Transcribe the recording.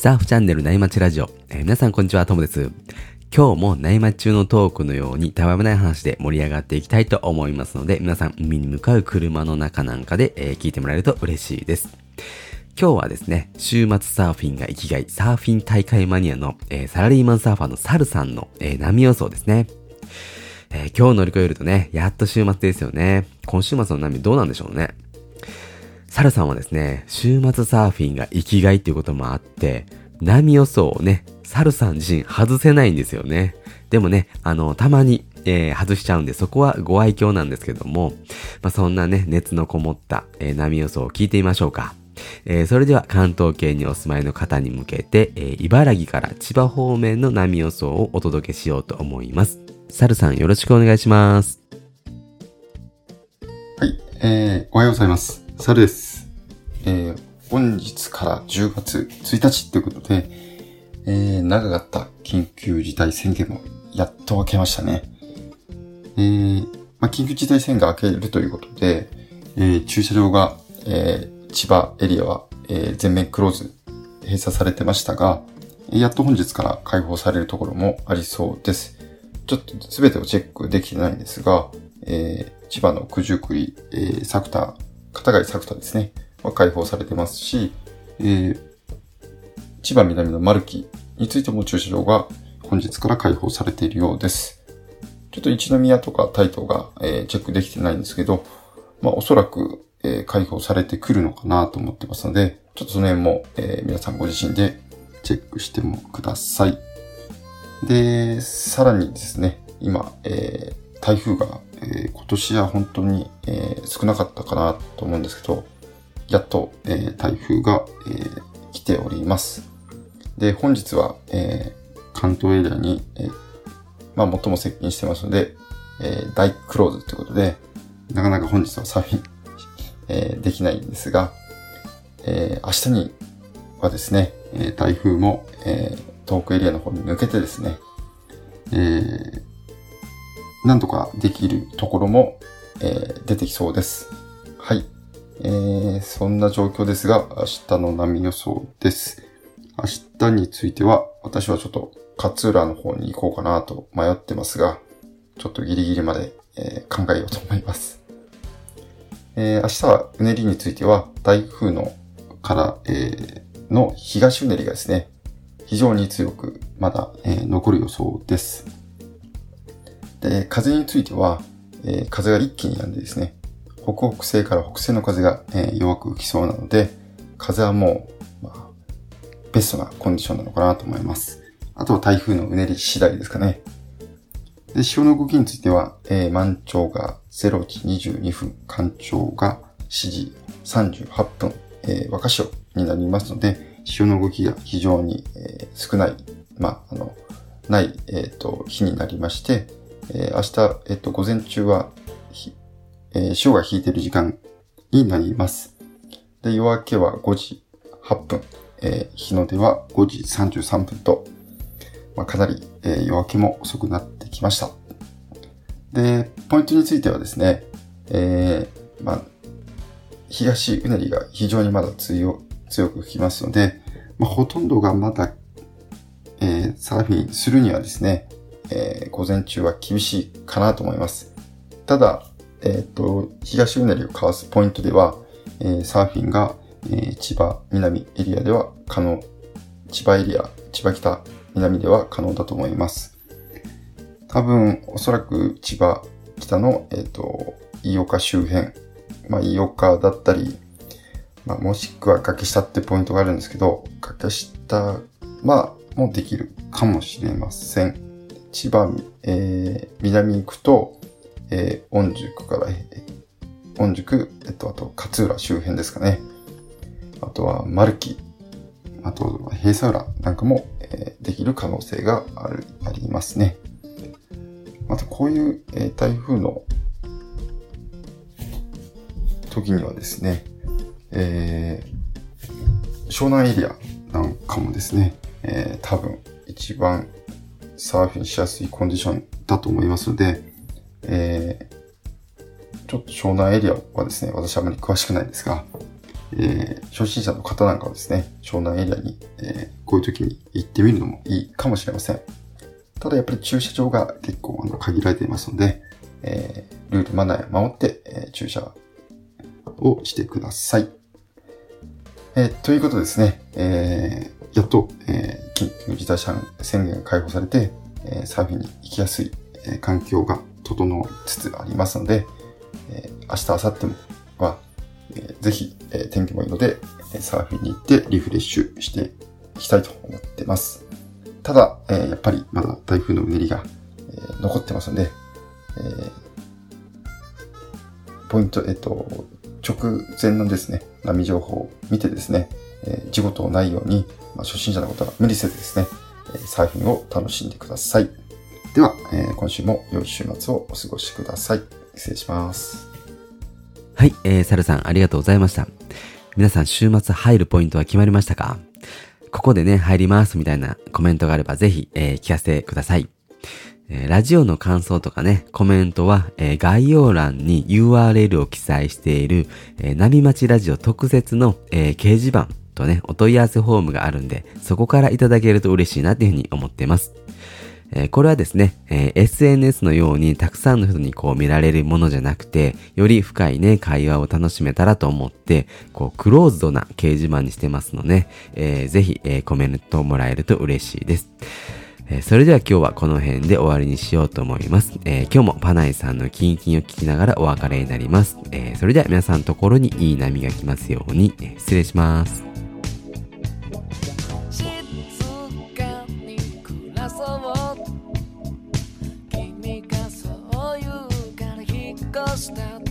サーフチャンネル内町ラジオ、えー皆さんこんにちは、ともです。今日も内町中のトークのようにたわいもない話で盛り上がっていきたいと思いますので、皆さん海に向かう車の中なんかで、えー聞いてもらえると嬉しいです。今日はですね、週末サーフィンが生きがい、サーフィン大会マニアの、えーサラリーマンサーファーのサルさんの、え波予想ですね。え今日乗り越えるとね、やっと週末ですよね。今週末の波どうなんでしょうね。サルさんはですね、週末サーフィンが生きがいっていうこともあって、波予想をね、サルさん自身外せないんですよね。でもね、あの、たまに、えー外しちゃうんで、そこはご愛嬌なんですけども、まあ、そんなね、熱のこもった、えー波予想を聞いてみましょうか。えーそれでは関東圏にお住まいの方に向けて、えー茨城から千葉方面の波予想をお届けしようと思います。サルさんよろしくお願いします。はい、えー、おはようございます。サルです。えー、本日から10月1日ということで、えー、長かった緊急事態宣言もやっと明けましたね。えー、まあ、緊急事態宣言が明けるということで、えー、駐車場が、えー、千葉エリアは、えー、全面クローズ、閉鎖されてましたが、やっと本日から開放されるところもありそうです。ちょっと全てをチェックできてないんですが、えー千葉の九十九里、えー、作田、片貝作田ですね、は開放されてますし、えー千葉南の丸木についても駐車場が本日から開放されているようです。ちょっと一宮とか台東が、えーチェックできてないんですけど、まあおそらく、えー開放されてくるのかなと思ってますので、ちょっとその辺も、えー皆さんご自身でチェックしてもください。で、さらにですね、今、えー台風が、えー今年は本当に、えー少なかったかなと思うんですけど、やっと、えー台風が、えー来ております。で、本日は、えー関東エリアに、えーまあ、最も接近してますので、えー大クローズということで、なかなか本日はサーフィン、えーできないんですが、えー明日にはですね、えー台風も、えー遠くエリアの方に抜けてですね、えーなんとかできるところも、えー出てきそうです。はい。えーそんな状況ですが、明日の波予想です。明日については、私はちょっと勝浦の方に行こうかなと迷ってますが、ちょっとギリギリまで、えー考えようと思います。えー明日はうねりについては、台風のから、えーの東うねりがですね、非常に強くまだ、えー残る予想です。で、風については、えー風が一気に止んでですね、北北西から北西の風が、えー弱く吹きそうなので、風はもう、まあ、ベストなコンディションなのかなと思います。あとは台風のうねり次第ですかね。で、潮の動きについては、えー満潮が0時22分、干潮が7時38分、えー若潮になりますので、潮の動きが非常に、えー少ない、まあ、あの、ない、えっ、と、日になりまして、えー明日、えっ、と、午前中は、えー潮が引いてる時間になります。で、夜明けは5時8分、えー日の出は5時33分と、まあ、かなり、えー夜明けも遅くなってきました。で、ポイントについてはですね、えーまあ、東うねりが非常にまだ強強く吹きますので、まあ、ほとんどがまだ、えーサーフィンするにはですね、えー午前中は厳しいかなと思います。ただ、えっ、と、東うねりをかわすポイントでは、えーサーフィンが、えー千葉南エリアでは可能、千葉エリア、千葉北南では可能だと思います。多分、おそらく千葉北の、えっ、と、飯岡周辺、まあ、飯岡だったり、まあ、もしくは崖下ってポイントがあるんですけど、崖下はもうできるかもしれません。千葉、えー南行くと、えー、御宿から、えー御宿、えっと、あと、勝浦周辺ですかね。あとは、丸木、あとは、平佐浦なんかも、えーできる可能性がある、ありますね。また、こういう、えー台風の時にはですね、えー湘南エリアなんかもですね、えー多分一番サーフィンしやすいコンディションだと思いますので、えーちょっと湘南エリアはですね、私あまり詳しくないんですが、えー、初心者の方なんかはですね、湘南エリアに、えー、こういう時に行ってみるのもいいかもしれません。ただやっぱり駐車場が結構あの限られていますので、えー、ルールマナーを守って、えー、駐車をしてください。えー、ということですね、えー、やっと、えー、事態宣言が解放されて、え、サーフィンに行きやすい、え、環境が整いつつありますので、え、明日、明後日もは、えー、ぜひ、え、天気もいいので、サーフィンに行ってリフレッシュしていきたいと思ってます。ただ、え、やっぱりまだ台風のうねりが、え、残ってますので、えー、ポイント、えっ、と、直前のですね、波情報を見てですね、えー、事故とないように、まあ、初心者の方は無理せずですね、えー、サーフィンを楽しんでください。では、えー、今週も良い週末をお過ごしください。失礼します。はい、えー、サルさんありがとうございました。皆さん週末入るポイントは決まりましたか？ここでね、入りますみたいなコメントがあればぜひ、えー、聞かせてください。え、ラジオの感想とかね、コメントは、えー、概要欄に URL を記載している、えー、波町ラジオ特設の、えー、掲示板とね、お問い合わせフォームがあるんで、そこからいただけると嬉しいなっていうふうに思っています。えー、これはですね、えー、SNS のようにたくさんの人にこう見られるものじゃなくて、より深いね、会話を楽しめたらと思って、こう、クローズドな掲示板にしてますので、えー、ぜひ、えー、コメントもらえると嬉しいです。えそれでは今日はこの辺で終わりにしようと思います。えー、今日もパナイさんのキンキンを聞きながらお別れになります。えー、それでは皆さんのところにいい波が来ますように、え失礼します。君がそう言うから引っ越した